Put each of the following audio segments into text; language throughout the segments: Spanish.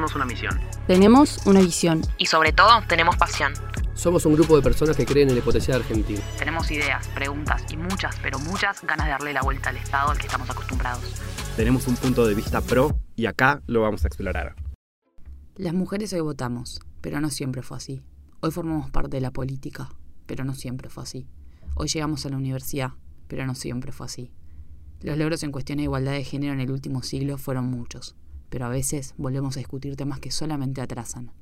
tenemos una misión. Tenemos una visión. Y sobre todo, tenemos pasión. Somos un grupo de personas que creen en la potencial argentina. Tenemos ideas, preguntas y muchas, pero muchas ganas de darle la vuelta al Estado al que estamos acostumbrados. Tenemos un punto de vista pro y acá lo vamos a explorar. Las mujeres hoy votamos, pero no siempre fue así. Hoy formamos parte de la política, pero no siempre fue así. Hoy llegamos a la universidad, pero no siempre fue así. Los logros en cuestión de igualdad de género en el último siglo fueron muchos, pero a veces volvemos a discutir temas que solamente atrasan.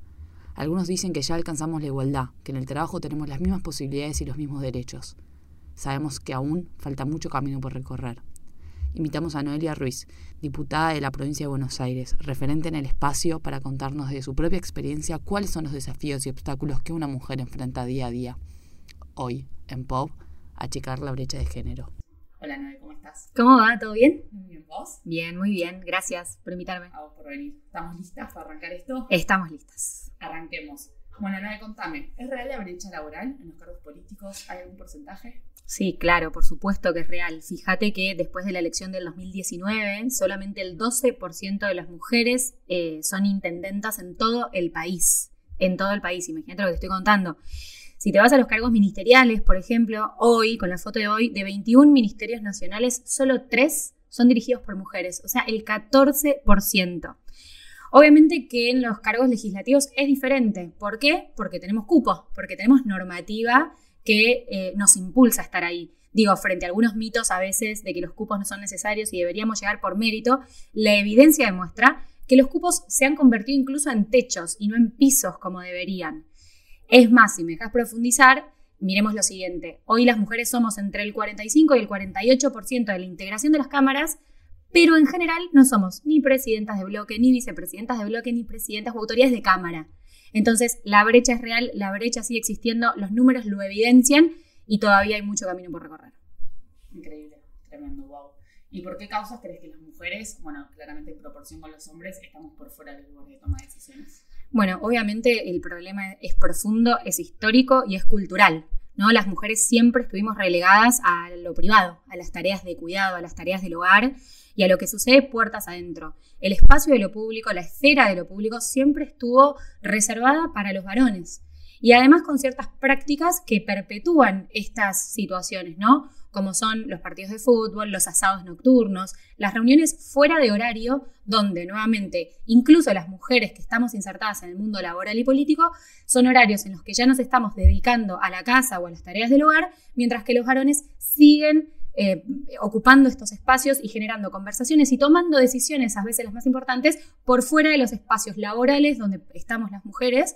Algunos dicen que ya alcanzamos la igualdad, que en el trabajo tenemos las mismas posibilidades y los mismos derechos. Sabemos que aún falta mucho camino por recorrer. Invitamos a Noelia Ruiz, diputada de la provincia de Buenos Aires, referente en el espacio para contarnos de su propia experiencia cuáles son los desafíos y obstáculos que una mujer enfrenta día a día. Hoy, en POP, achicar la brecha de género. Hola Noé, ¿cómo estás? ¿Cómo va? ¿Todo bien? Muy bien, ¿vos? Bien, muy bien. Gracias por invitarme. A vos por venir. ¿Estamos listas para arrancar esto? Estamos listas. Arranquemos. Bueno, Noé, contame. ¿Es real la brecha laboral en los cargos políticos? ¿Hay algún porcentaje? Sí, claro, por supuesto que es real. Fíjate que después de la elección del 2019, solamente el 12% de las mujeres eh, son intendentas en todo el país. En todo el país, imagínate lo que te estoy contando. Si te vas a los cargos ministeriales, por ejemplo, hoy, con la foto de hoy, de 21 ministerios nacionales, solo 3 son dirigidos por mujeres, o sea, el 14%. Obviamente que en los cargos legislativos es diferente. ¿Por qué? Porque tenemos cupos, porque tenemos normativa que eh, nos impulsa a estar ahí. Digo, frente a algunos mitos a veces de que los cupos no son necesarios y deberíamos llegar por mérito, la evidencia demuestra que los cupos se han convertido incluso en techos y no en pisos como deberían. Es más, si me dejas profundizar, miremos lo siguiente. Hoy las mujeres somos entre el 45 y el 48% de la integración de las cámaras, pero en general no somos ni presidentas de bloque, ni vicepresidentas de bloque, ni presidentas o autoridades de cámara. Entonces, la brecha es real, la brecha sigue existiendo, los números lo evidencian y todavía hay mucho camino por recorrer. Increíble, tremendo, wow. ¿Y por qué causas crees que las mujeres, bueno, claramente en proporción con los hombres, estamos por fuera del lugar de toma de decisiones? Bueno, obviamente el problema es profundo, es histórico y es cultural. ¿no? Las mujeres siempre estuvimos relegadas a lo privado, a las tareas de cuidado, a las tareas del hogar y a lo que sucede puertas adentro. El espacio de lo público, la esfera de lo público siempre estuvo reservada para los varones. Y además con ciertas prácticas que perpetúan estas situaciones, ¿no? Como son los partidos de fútbol, los asados nocturnos, las reuniones fuera de horario, donde nuevamente incluso las mujeres que estamos insertadas en el mundo laboral y político, son horarios en los que ya nos estamos dedicando a la casa o a las tareas del hogar, mientras que los varones siguen eh, ocupando estos espacios y generando conversaciones y tomando decisiones, a veces las más importantes, por fuera de los espacios laborales donde estamos las mujeres.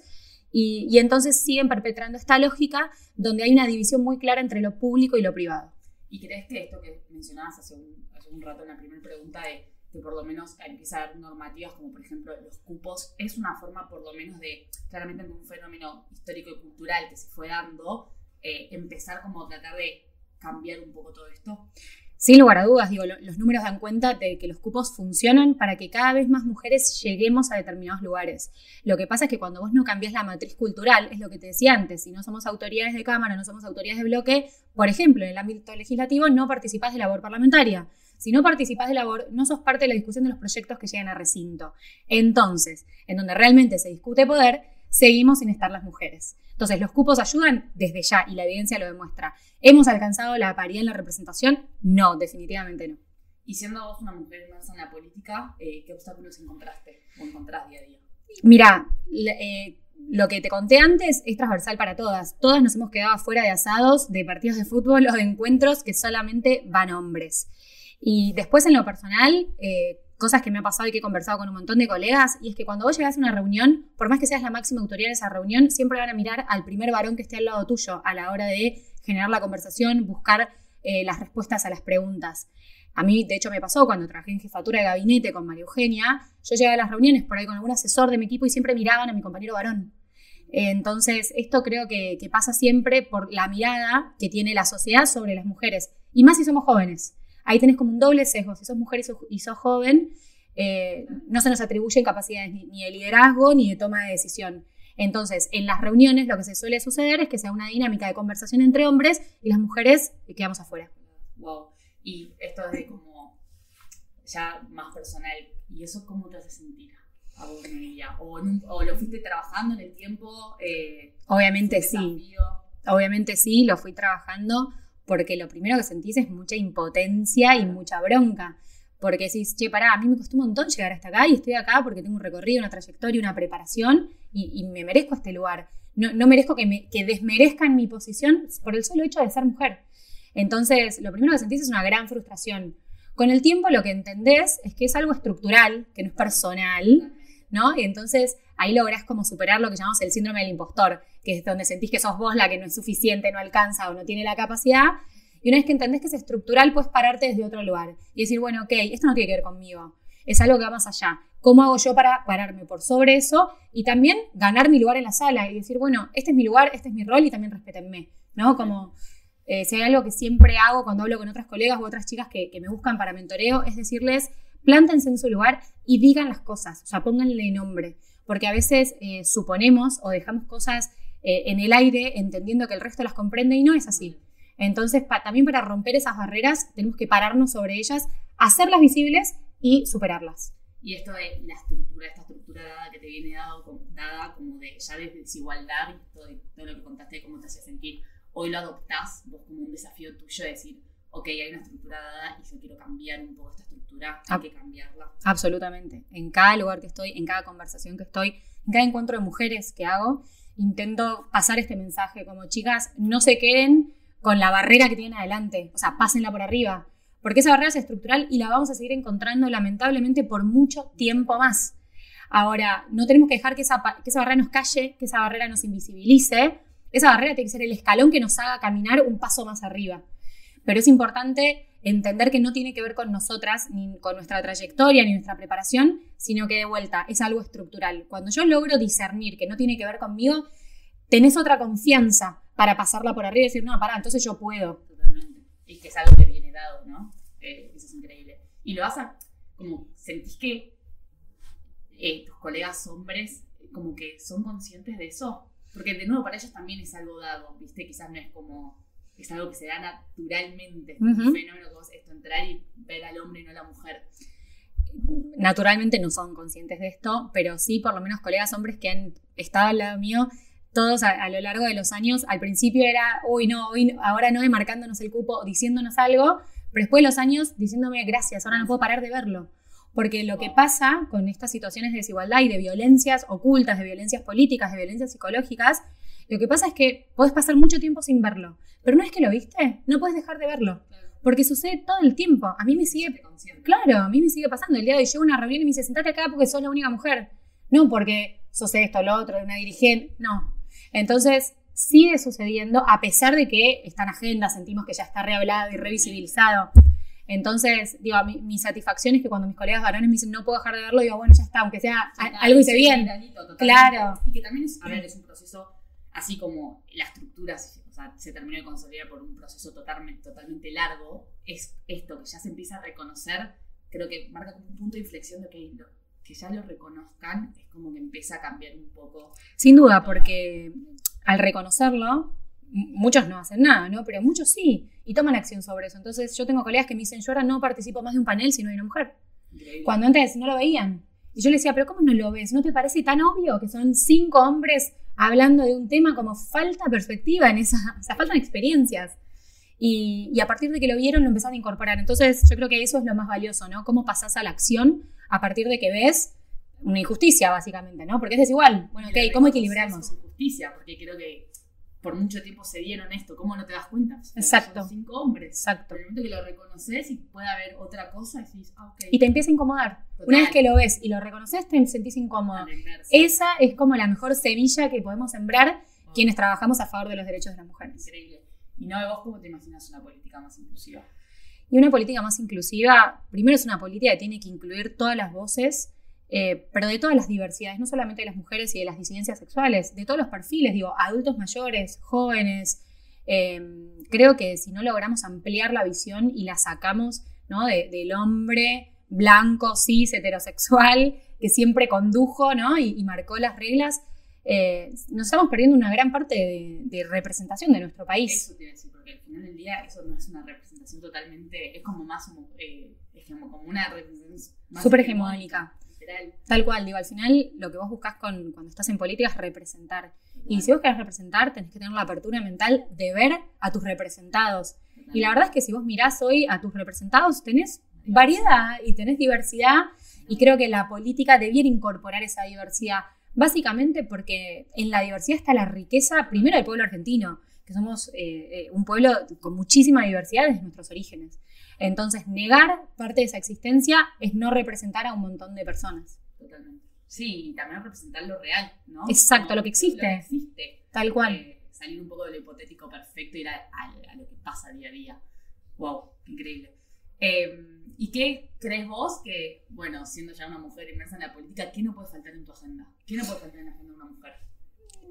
Y, y entonces siguen perpetrando esta lógica donde hay una división muy clara entre lo público y lo privado. ¿Y crees que esto que mencionabas hace un, hace un rato en la primera pregunta de que por lo menos empieza a haber normativas como por ejemplo los cupos, es una forma por lo menos de, claramente un fenómeno histórico y cultural que se fue dando, eh, empezar como a tratar de cambiar un poco todo esto? Sin lugar a dudas, digo, los números dan cuenta de que los cupos funcionan para que cada vez más mujeres lleguemos a determinados lugares. Lo que pasa es que cuando vos no cambias la matriz cultural, es lo que te decía antes, si no somos autoridades de Cámara, no somos autoridades de bloque, por ejemplo, en el ámbito legislativo no participás de labor parlamentaria. Si no participás de labor, no sos parte de la discusión de los proyectos que llegan a recinto. Entonces, en donde realmente se discute poder, seguimos sin estar las mujeres. Entonces, los cupos ayudan desde ya y la evidencia lo demuestra. ¿Hemos alcanzado la paridad en la representación? No, definitivamente no. Y siendo vos una mujer más en la política, eh, ¿qué obstáculos encontraste o encontrás día a día? Mira, eh, lo que te conté antes es transversal para todas. Todas nos hemos quedado fuera de asados, de partidos de fútbol o de encuentros que solamente van hombres. Y después en lo personal, eh, cosas que me ha pasado y que he conversado con un montón de colegas, y es que cuando vos llegas a una reunión, por más que seas la máxima autoridad en esa reunión, siempre van a mirar al primer varón que esté al lado tuyo a la hora de generar la conversación, buscar eh, las respuestas a las preguntas. A mí, de hecho, me pasó cuando trabajé en jefatura de gabinete con María Eugenia, yo llegaba a las reuniones por ahí con algún asesor de mi equipo y siempre miraban a mi compañero varón. Entonces, esto creo que, que pasa siempre por la mirada que tiene la sociedad sobre las mujeres, y más si somos jóvenes ahí tenés como un doble sesgo. Si sos mujer y sos, joven, eh, no se nos atribuyen capacidades ni, de liderazgo ni de toma de decisión. Entonces, en las reuniones lo que se suele suceder es que sea una dinámica de conversación entre hombres y las mujeres quedamos afuera. Wow. Y esto es de como ya más personal. ¿Y eso cómo te hace sentir? a vos? ¿O, en un- o lo fuiste trabajando en el tiempo? Eh, Obviamente sí. desafío? Obviamente sí, lo fui trabajando porque lo primero que sentís es mucha impotencia y mucha bronca. Porque decís, che, pará, a mí me costó un montón llegar hasta acá y estoy acá porque tengo un recorrido, una trayectoria, una preparación y, me merezco este lugar. No, no merezco que, me, que desmerezcan mi posición por el solo hecho de ser mujer. Entonces, lo primero que sentís es una gran frustración. Con el tiempo lo que entendés es que es algo estructural, que no es personal, ¿no? Y entonces ahí lográs como superar lo que llamamos el síndrome del impostor, que es donde sentís que sos vos la que no es suficiente, no alcanza o no tiene la capacidad. Y una vez que entendés que es estructural, puedes pararte desde otro lugar y decir, bueno, ok, esto no tiene que ver conmigo, es algo que va más allá. ¿Cómo hago yo para pararme por sobre eso y también ganar mi lugar en la sala y decir, bueno, este es mi lugar, este es mi rol y también respétenme, ¿no? Como eh, si hay algo que siempre hago cuando hablo con otras colegas u otras chicas que, que me buscan para mentoreo, es decirles, plántense en su lugar y digan las cosas, o sea, pónganle nombre, porque a veces eh, suponemos o dejamos cosas eh, en el aire entendiendo que el resto las comprende y no es así. Entonces, también para romper esas barreras tenemos que pararnos sobre ellas, hacerlas visibles y superarlas. Y esto de la estructura, esta estructura dada que te viene dado, dada como de ya de desigualdad todo, todo lo que contaste de cómo te hacía sentir, hoy lo adoptás vos como un desafío tuyo de decir, ok, hay una estructura dada y yo quiero cambiar un poco esta estructura, hay Ah. que cambiarla. Absolutamente. En cada lugar que estoy, en cada conversación que estoy, en cada encuentro de mujeres que hago, intento pasar este mensaje como chicas, no se queden con la barrera que tienen adelante, o sea, pásenla por arriba, porque esa barrera es estructural y la vamos a seguir encontrando lamentablemente por mucho tiempo más. Ahora, no tenemos que dejar que esa, que esa barrera nos calle, que esa barrera nos invisibilice. Esa barrera tiene que ser el escalón que nos haga caminar un paso más arriba. Pero es importante entender que no tiene que ver con nosotras, ni con nuestra trayectoria, ni nuestra preparación, sino que de vuelta es algo estructural. Cuando yo logro discernir que no tiene que ver conmigo, tenés otra confianza para pasarla por arriba y decir, no, pará, entonces yo puedo. Totalmente. Y que es algo que viene dado, ¿no? Eh, eso es increíble. Y lo vas a, como, sentís que eh, tus colegas hombres como que son conscientes de eso. Porque de nuevo para ellos también es algo dado, ¿viste? Quizás no es como, es algo que se da naturalmente. Es Ujú. un fenómeno esto, entrar y ver al hombre y no a la mujer. Naturalmente no son conscientes de esto, pero sí por lo menos colegas hombres que han estado al lado mío, todos a, a lo largo de los años, al principio era, uy, no, no- ahora no, marcándonos el cupo, diciéndonos algo, pero después de los años diciéndome gracias, ahora no puedo parar de verlo. Porque lo que pasa con estas situaciones de desigualdad y de violencias ocultas, de violencias políticas, de violencias psicológicas, lo que pasa es que puedes pasar mucho tiempo sin verlo. Pero no es que lo viste, no puedes dejar de verlo. Porque sucede todo el tiempo. A mí me sigue. Claro, a mí me sigue pasando. El día de hoy llego a una reunión y me dice, sentate acá porque sos la única mujer. No porque sos esto, lo otro, una dirigente. No. Entonces, sigue sucediendo a pesar de que está en agenda, sentimos que ya está rehablado y revisibilizado. Entonces, digo, mi, mi satisfacción es que cuando mis colegas varones me dicen, no puedo dejar de verlo, digo, bueno, ya está, aunque sea a- algo hice bien. granito. Claro. Y que también es, a ver, es un proceso, así como la estructura se- o sea, se terminó de consolidar por un proceso totalmente, totalmente largo, es esto que ya se empieza a reconocer, creo que marca como un punto de inflexión de que, lo- que ya lo reconozcan, es como que empieza a cambiar un poco. Sin duda, porque al reconocerlo, muchos no hacen nada, ¿no? Pero muchos sí, y toman acción sobre eso. Entonces, yo tengo colegas que me dicen, yo ahora no participo más de un panel si no hay una mujer. Increíble. Cuando antes no lo veían. Y yo le decía, pero ¿cómo no lo ves? ¿No te parece tan obvio que son cinco hombres hablando de un tema como falta perspectiva en esa, o sea, faltan experiencias? Y, y a partir de que lo vieron, lo empezaron a incorporar. Entonces, yo creo que eso es lo más valioso, ¿no? Cómo pasás a la acción a partir de que ves una injusticia, básicamente, ¿no? Porque es desigual. Bueno, ok, ¿cómo equilibramos? con justicia, porque creo que por mucho tiempo se dieron esto, ¿cómo no te das cuenta? Porque Exacto. Son cinco hombres. Exacto. En el momento que lo reconoces y puede haber otra cosa, decís, ah, ok. Y te empieza a incomodar. Total. Una vez que lo ves y lo reconoces, te sentís incómodo. Esa es como la mejor semilla que podemos sembrar quienes trabajamos a favor de los derechos de las mujeres. Increíble. Y no, vos cómo te imaginas una política más inclusiva. Y una política más inclusiva, primero es una política que tiene que incluir todas las voces, eh, pero de todas las diversidades, no solamente de las mujeres y de las disidencias sexuales, de todos los perfiles, digo, adultos mayores, jóvenes. Eh, creo que si no logramos ampliar la visión y la sacamos ¿no? de- del hombre blanco, cis, heterosexual, que siempre condujo ¿no? y, y marcó las reglas, eh, nos estamos perdiendo una gran parte de, de representación de nuestro país. Eso te iba a decir, porque al final del día eso no es una representación totalmente, es como más, como, eh, es como, como una representación más Súper hegemónica. Tal cual, digo, al final lo que vos buscas con, cuando estás en política es representar. Y si vos querés representar, tenés que tener la apertura mental de ver a tus representados. Y la verdad es que si vos mirás hoy a tus representados, tenés variedad y tenés diversidad. Y creo que la política debiera incorporar esa diversidad. Básicamente porque en la diversidad está la riqueza, primero del pueblo argentino, que somos eh, eh, un pueblo con muchísima diversidad desde nuestros orígenes. Entonces, negar parte de esa existencia es no representar a un montón de personas. Totalmente. Sí, y también representar lo real, ¿no? Exacto, Como lo que existe. Lo que existe. Tal cual. Eh, salir un poco de lo hipotético perfecto y ir a, a- a lo que pasa día a día. Wow, increíble. Eh, ¿Y qué crees vos que, bueno, siendo ya una mujer inmersa en la política, qué no puede faltar en tu agenda? ¿Qué no puede faltar en la agenda de una mujer?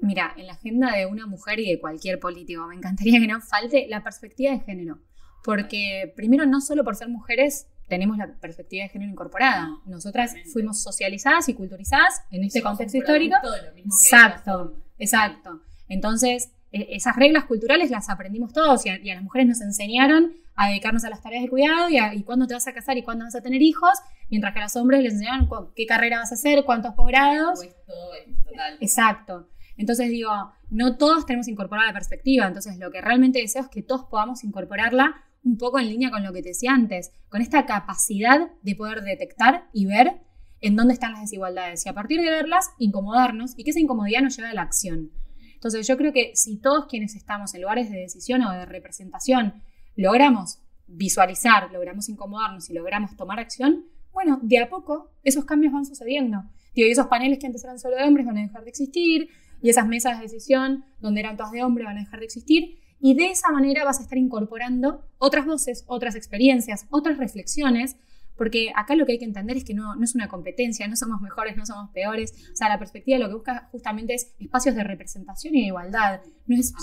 Mira, en la agenda de una mujer y de cualquier político, me encantaría que no falte la perspectiva de género. Porque primero, no solo por ser mujeres, tenemos la perspectiva de género incorporada. No, Nosotras fuimos socializadas y culturizadas en este Somos contexto histórico. lo mismo Exacto, exacto. Entonces, e- esas reglas culturales las aprendimos todos y a, y a las mujeres nos enseñaron a dedicarnos a las tareas de cuidado y, a, y cuándo te vas a casar y cuándo vas a tener hijos, mientras que a los hombres les enseñaron qué carrera vas a hacer, cuántos posgrados. Puesto, es total. Exacto. Entonces digo, no todos tenemos que incorporar la perspectiva, entonces lo que realmente deseo es que todos podamos incorporarla un poco en línea con lo que te decía antes, con esta capacidad de poder detectar y ver en dónde están las desigualdades y a partir de verlas, incomodarnos y que esa incomodidad nos lleve a la acción. Entonces yo creo que si todos quienes estamos en lugares de decisión o de representación logramos visualizar, logramos incomodarnos y logramos tomar acción, bueno, de a poco esos cambios van sucediendo. Digo, y esos paneles que antes eran solo de hombres van a dejar de existir, y esas mesas de decisión donde eran todas de hombres van a dejar de existir, y de esa manera vas a estar incorporando otras voces, otras experiencias, otras reflexiones, porque acá lo que hay que entender es que no, no es una competencia, no somos mejores, no somos peores, o sea, la perspectiva lo que busca justamente es espacios de representación y de igualdad, no es.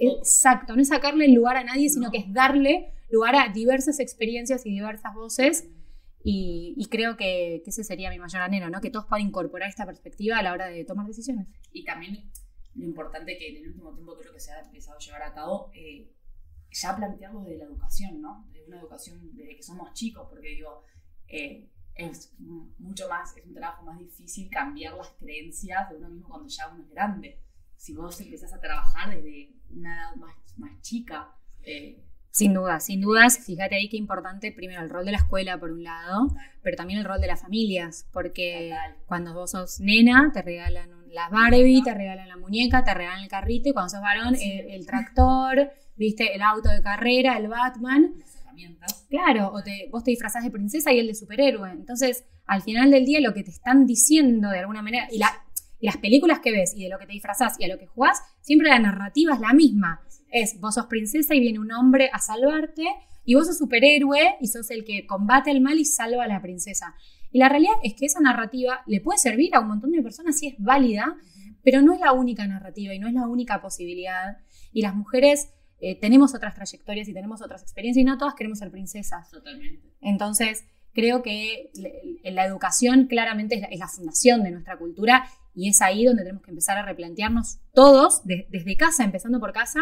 Exacto, no es sacarle lugar a nadie, sino No. que es darle lugar a diversas experiencias y diversas voces. Y, y creo que, que ese sería mi mayor anhelo, ¿no? Que todos puedan incorporar esta perspectiva a la hora de tomar decisiones. Y también lo importante que en el último tiempo creo que se ha empezado a llevar a cabo, eh, ya plantearlo desde la educación, ¿no? De una educación desde que somos chicos, porque digo, eh, es mucho más, es un trabajo más difícil cambiar las creencias de uno mismo cuando ya uno es grande. Si vos empezás a trabajar desde una edad más, más chica, eh, Sin dudas, sin dudas, fíjate ahí qué importante, primero, el rol de la escuela, por un lado, pero también el rol de las familias, porque Total. cuando vos sos nena, te regalan un- la Barbie, te regalan la muñeca, te regalan el carrito, y cuando sos varón, el, el tractor, viste, el auto de carrera, el Batman. las herramientas, Claro, o te, vos te disfrazás de princesa y él de superhéroe. Entonces, al final del día, lo que te están diciendo de alguna manera, y, la- y las películas que ves, y de lo que te disfrazás y a lo que jugás, siempre la narrativa es la misma. Es, vos sos princesa y viene un hombre a salvarte, y vos sos superhéroe y sos el que combate el mal y salva a la princesa. Y la realidad es que esa narrativa le puede servir a un montón de personas si es válida, pero no es la única narrativa y no es la única posibilidad. Y las mujeres eh, tenemos otras trayectorias y tenemos otras experiencias y no todas queremos ser princesas. totalmente. Entonces, creo que la educación claramente es la, es la fundación de nuestra cultura y es ahí donde tenemos que empezar a replantearnos todos, de- desde casa, empezando por casa,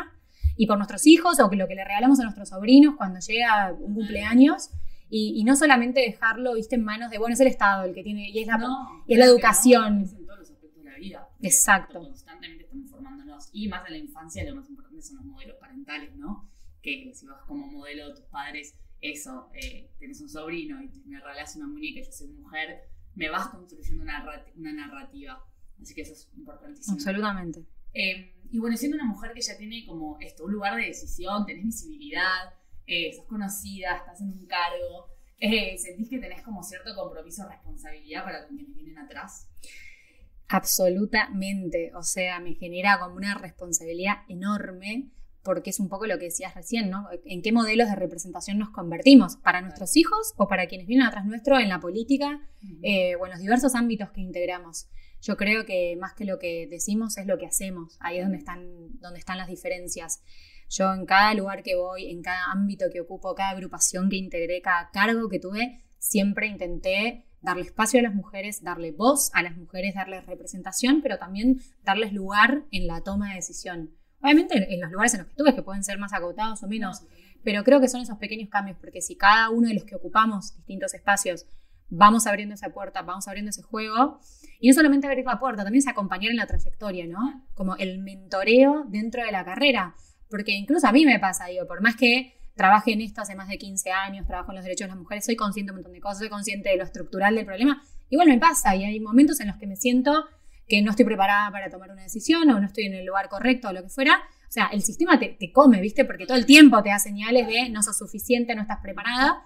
y por nuestros hijos o que lo que le regalamos a nuestros sobrinos cuando llega un cumpleaños. Y, y no solamente dejarlo, viste, en manos de, bueno, es el Estado el que tiene, y es la... No, y es la educación. no, es en todos los aspectos de la vida. Exacto. Constantemente estamos formándonos. Y más en la infancia, lo más importante son los modelos parentales, ¿no? Que si vas como modelo de tus padres, eso, eh, tenés un sobrino y me regalás una muñeca y yo soy mujer, me vas construyendo una, una narrativa. Así que eso es importantísimo. Absolutamente. Eh, y bueno, siendo una mujer que ya tiene como esto, un lugar de decisión, tenés visibilidad, eh, sos conocida, estás en un cargo, eh, ¿sentís que tenés como cierto compromiso responsabilidad para quienes vienen atrás? Absolutamente. O sea, me genera como una responsabilidad enorme porque es un poco lo que decías recién, ¿no? ¿En qué modelos de representación nos convertimos? ¿Para nuestros hijos o para quienes vienen atrás nuestro en la política eh, o en los diversos ámbitos que integramos? Yo creo que más que lo que decimos es lo que hacemos. Ahí es donde están, donde están las diferencias. Yo en cada lugar que voy, en cada ámbito que ocupo, cada agrupación que integré, cada cargo que tuve, siempre intenté darle espacio a las mujeres, darle voz a las mujeres, darles representación, pero también darles lugar en la toma de decisión. Obviamente en- los lugares en los que estuve, que pueden ser más acotados o menos, pero creo que son esos pequeños cambios, porque si cada uno de los que ocupamos distintos espacios vamos abriendo esa puerta, vamos abriendo ese juego. Y no solamente abrir la puerta, también es acompañar en la trayectoria, ¿no? Como el mentoreo dentro de la carrera. Porque incluso a mí me pasa, digo, por más que trabaje en esto hace más de 15 años, trabajo en los derechos de las mujeres, soy consciente de un montón de cosas, soy consciente de lo estructural del problema, igual me pasa y hay momentos en los que me siento que no estoy preparada para tomar una decisión o no estoy en el lugar correcto o lo que fuera. O sea, el sistema te, te come, ¿viste? Porque todo el tiempo te da señales de no sos suficiente, no estás preparada.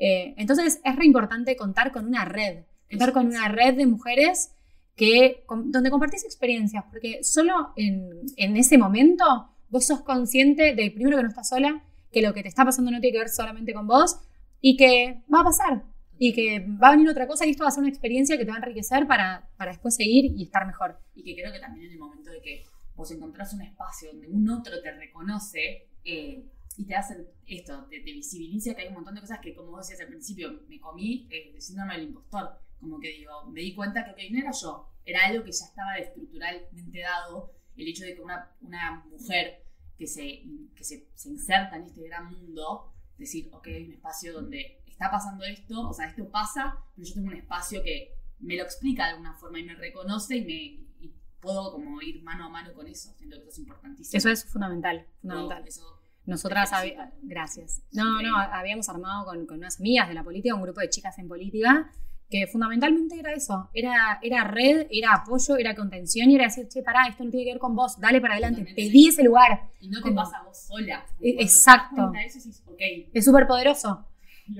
Eh, entonces es re importante contar con una red, contar con una red de mujeres que, donde compartís experiencias, porque solo en, en ese momento vos sos consciente de, primero, que no estás sola, que lo que te está pasando no tiene que ver solamente con vos y que va a pasar y que va a venir otra cosa y esto va a ser una experiencia que te va a enriquecer para, para después seguir y estar mejor. Y que creo que también en el momento de que vos encontrás un espacio donde un otro te reconoce eh, y te hace esto, te, te, visibiliza que hay un montón de cosas que, como vos decías al principio, me comí eh, el síndrome del impostor. Como que digo, me di cuenta que okay, no era yo, era algo que ya estaba estructuralmente dado. El hecho de que una, una mujer que, se, que se, se inserta en este gran mundo, decir, ok, hay un espacio donde está pasando esto, o sea, esto pasa, pero yo tengo un espacio que me lo explica de alguna forma y me reconoce y me y puedo como ir mano a mano con eso. Siento que eso es importantísimo. Eso es fundamental, fundamental. No, eso Nosotras, gracias. No, no, habíamos armado con, con unas amigas de la política, un grupo de chicas en política, que fundamentalmente era eso, era, era red, era apoyo, era contención y era decir, che, pará, esto no tiene que ver con vos, dale para adelante, pedí ese lugar. Y no te pasa a vos sola. Das exacto. cuenta de eso, decís, ok, Es súper poderoso,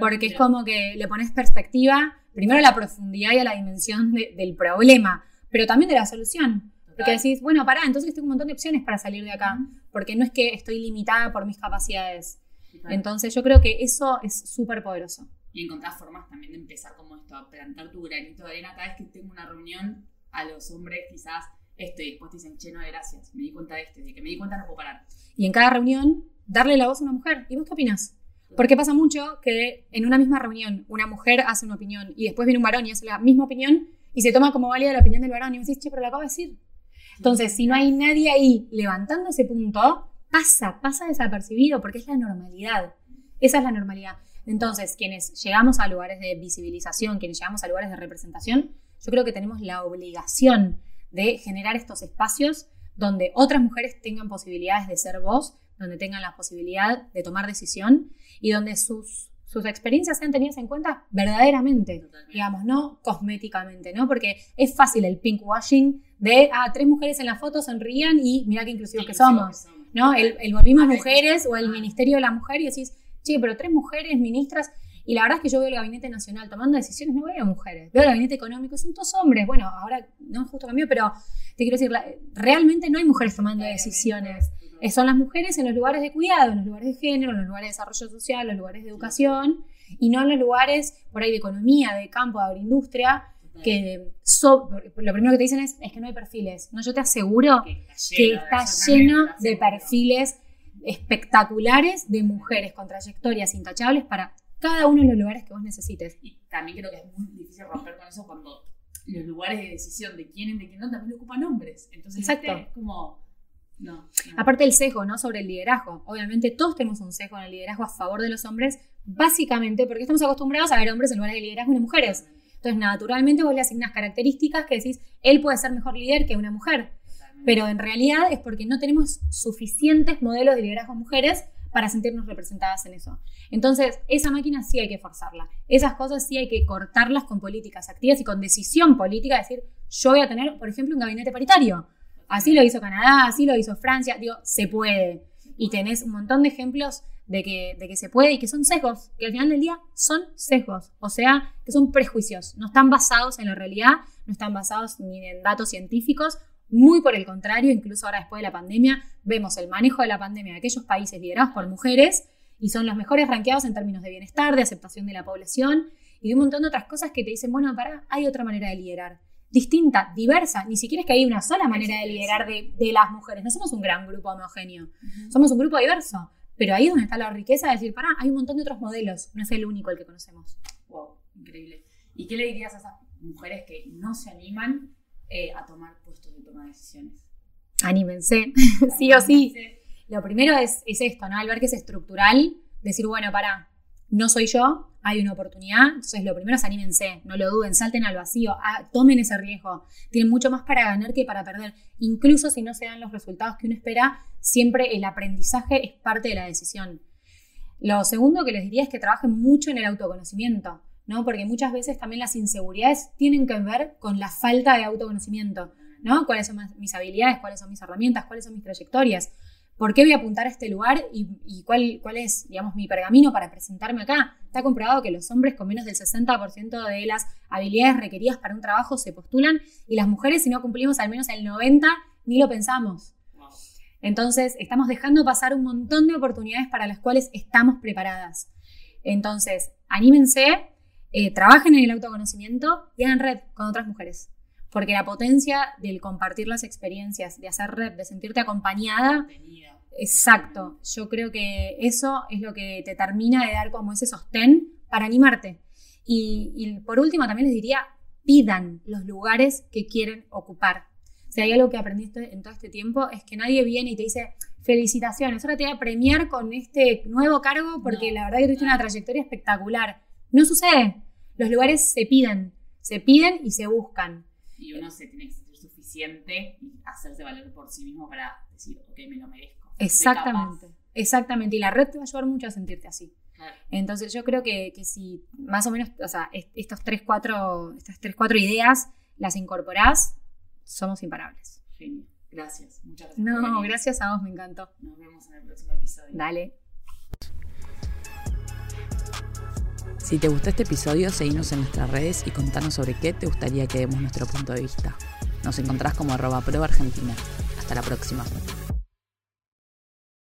porque es como que le pones perspectiva, primero a la profundidad y a la dimensión de- del problema, pero también de la solución. Porque decís, bueno, pará, entonces tengo un montón de opciones para salir de acá, porque no es que estoy limitada por mis capacidades. Entonces yo creo que eso es súper poderoso. y encontrar formas también de empezar como esto, a plantar tu granito de arena. Cada vez que tengo una reunión, a los hombres quizás esto, y después te dicen, che, no, gracias, me di cuenta de esto, y que me di cuenta no puedo parar. Y en cada reunión, darle la voz a una mujer. ¿Y vos qué opinas? Porque pasa mucho que en una misma reunión una mujer hace una opinión y después viene un varón y hace la misma opinión y se toma como válida la opinión del varón y vos decís, che, pero lo acabo de decir. Entonces, si no hay nadie ahí levantando ese punto, pasa, pasa desapercibido porque es la normalidad. Esa es la normalidad. Entonces, quienes llegamos a lugares de visibilización, quienes llegamos a lugares de representación, yo creo que tenemos la obligación de generar estos espacios donde otras mujeres tengan posibilidades de ser voz, donde tengan la posibilidad de tomar decisión y donde sus, sus experiencias sean tenidas en cuenta verdaderamente, Totalmente. digamos, no cosméticamente, ¿no? Porque es fácil el pink washing de, ah, tres mujeres en la foto sonrían y mira qué inclusivos que somos. ¿no? El, el volvimos Acá mujeres o el ah. Ministerio de la Mujer y decís, che, pero tres mujeres ministras. Y la verdad es que yo veo el Gabinete Nacional tomando decisiones, no veo mujeres. Veo el Gabinete Económico, son todos hombres. Bueno, ahora no justo cambió, pero te quiero decir, realmente no hay mujeres tomando decisiones. Eh, Son las mujeres en los lugares de cuidado, en los lugares de género, en los lugares de desarrollo social, en los lugares de educación, y no en los lugares por ahí de economía, de campo, de agroindustria, que so- lo primero que te dicen es, es que no hay perfiles. No, yo te aseguro que está lleno de perfiles espectaculares de mujeres con trayectorias intachables para cada uno de los lugares que vos necesites. Y también creo que es muy difícil romper con eso cuando los lugares de decisión de quién es de quién no también ocupan hombres. Entonces, Exacto. es como. No. no. Aparte el sesgo, ¿no? Sobre el liderazgo. Obviamente todos tenemos un sesgo en el liderazgo a favor de los hombres, básicamente porque estamos acostumbrados a ver hombres en lugares de liderazgo y mujeres. Entonces, naturalmente vos le asignas características que decís, él puede ser mejor líder que una mujer. Totalmente. Pero en realidad es porque no tenemos suficientes modelos de liderazgo mujeres para sentirnos representadas en eso. Entonces, esa máquina sí hay que forzarla. Esas cosas sí hay que cortarlas con políticas activas y con decisión política, decir, yo voy a tener, por ejemplo, un gabinete paritario. Así lo hizo Canadá, así lo hizo Francia, digo, se puede. Y tenés un montón de ejemplos de que, de que se puede y que son sesgos, que al final del día son sesgos, o sea, que son prejuicios, no están basados en la realidad, no están basados ni en datos científicos, muy por el contrario, incluso ahora después de la pandemia, vemos el manejo de la pandemia de aquellos países liderados por mujeres y son los mejores ranqueados en términos de bienestar, de aceptación de la población y de un montón de otras cosas que te dicen, bueno, para, hay otra manera de liderar, distinta, diversa, ni siquiera es que hay una sola manera de liderar de, de las mujeres, no somos un gran grupo homogéneo, somos un grupo diverso, pero ahí es donde está la riqueza de decir, pará, hay un montón de otros modelos, no es el único el que conocemos. Wow, increíble. ¿Y qué le dirías a esas mujeres que no se animan eh, a tomar puestos de toma de decisiones? Anímense, sí o sí. Lo primero es, es esto, ¿no? Al ver que es estructural, decir, bueno, pará, no soy yo, hay una oportunidad. Entonces, lo primero es anímense, no lo duden, salten al vacío, ah, tomen ese riesgo. Tienen mucho más para ganar que para perder. Incluso si no se dan los resultados que uno espera, siempre el aprendizaje es parte de la decisión. Lo segundo que les diría es que trabajen mucho en el autoconocimiento, ¿no? Porque muchas veces también las inseguridades tienen que ver con la falta de autoconocimiento, ¿no? ¿Cuáles son mis habilidades? ¿Cuáles son mis herramientas? ¿Cuáles son mis trayectorias? ¿Por qué voy a apuntar a este lugar y, cuál, cuál, es, digamos, mi pergamino para presentarme acá? Está comprobado que los hombres con menos del 60% de las habilidades requeridas para un trabajo se postulan y las mujeres si no cumplimos al menos el 90% ni lo pensamos. Entonces, estamos dejando pasar un montón de oportunidades para las cuales estamos preparadas. Entonces, anímense, eh, trabajen en el autoconocimiento y hagan red con otras mujeres. Porque la potencia del compartir las experiencias, de hacer red, de sentirte acompañada. Exacto. Yo creo que eso es lo que te termina de dar como ese sostén para animarte. Y, por último, también les diría, pidan los lugares que quieren ocupar. Si hay algo que aprendiste en todo este tiempo es que nadie viene y te dice, felicitaciones, ahora te voy a premiar con este nuevo cargo porque la verdad que tuviste una trayectoria espectacular. No sucede. Los lugares se piden, se piden y se buscan y uno se tiene que sentir suficiente y hacerse valer por sí mismo para decir, ok, me lo merezco. Exactamente, exactamente. Y la red te va a ayudar mucho a sentirte así. Entonces yo creo que, que, si más o menos, o sea, estos tres, cuatro, estas tres, cuatro ideas las incorporás, somos imparables. Genial. Gracias. Muchas gracias. No, gracias a vos, me encantó. Nos vemos en el próximo episodio. Dale. Si te gustó este episodio, seguinos en nuestras redes y contanos sobre qué te gustaría que demos nuestro punto de vista. Nos encontrás como arroba Argentina. Hasta la próxima.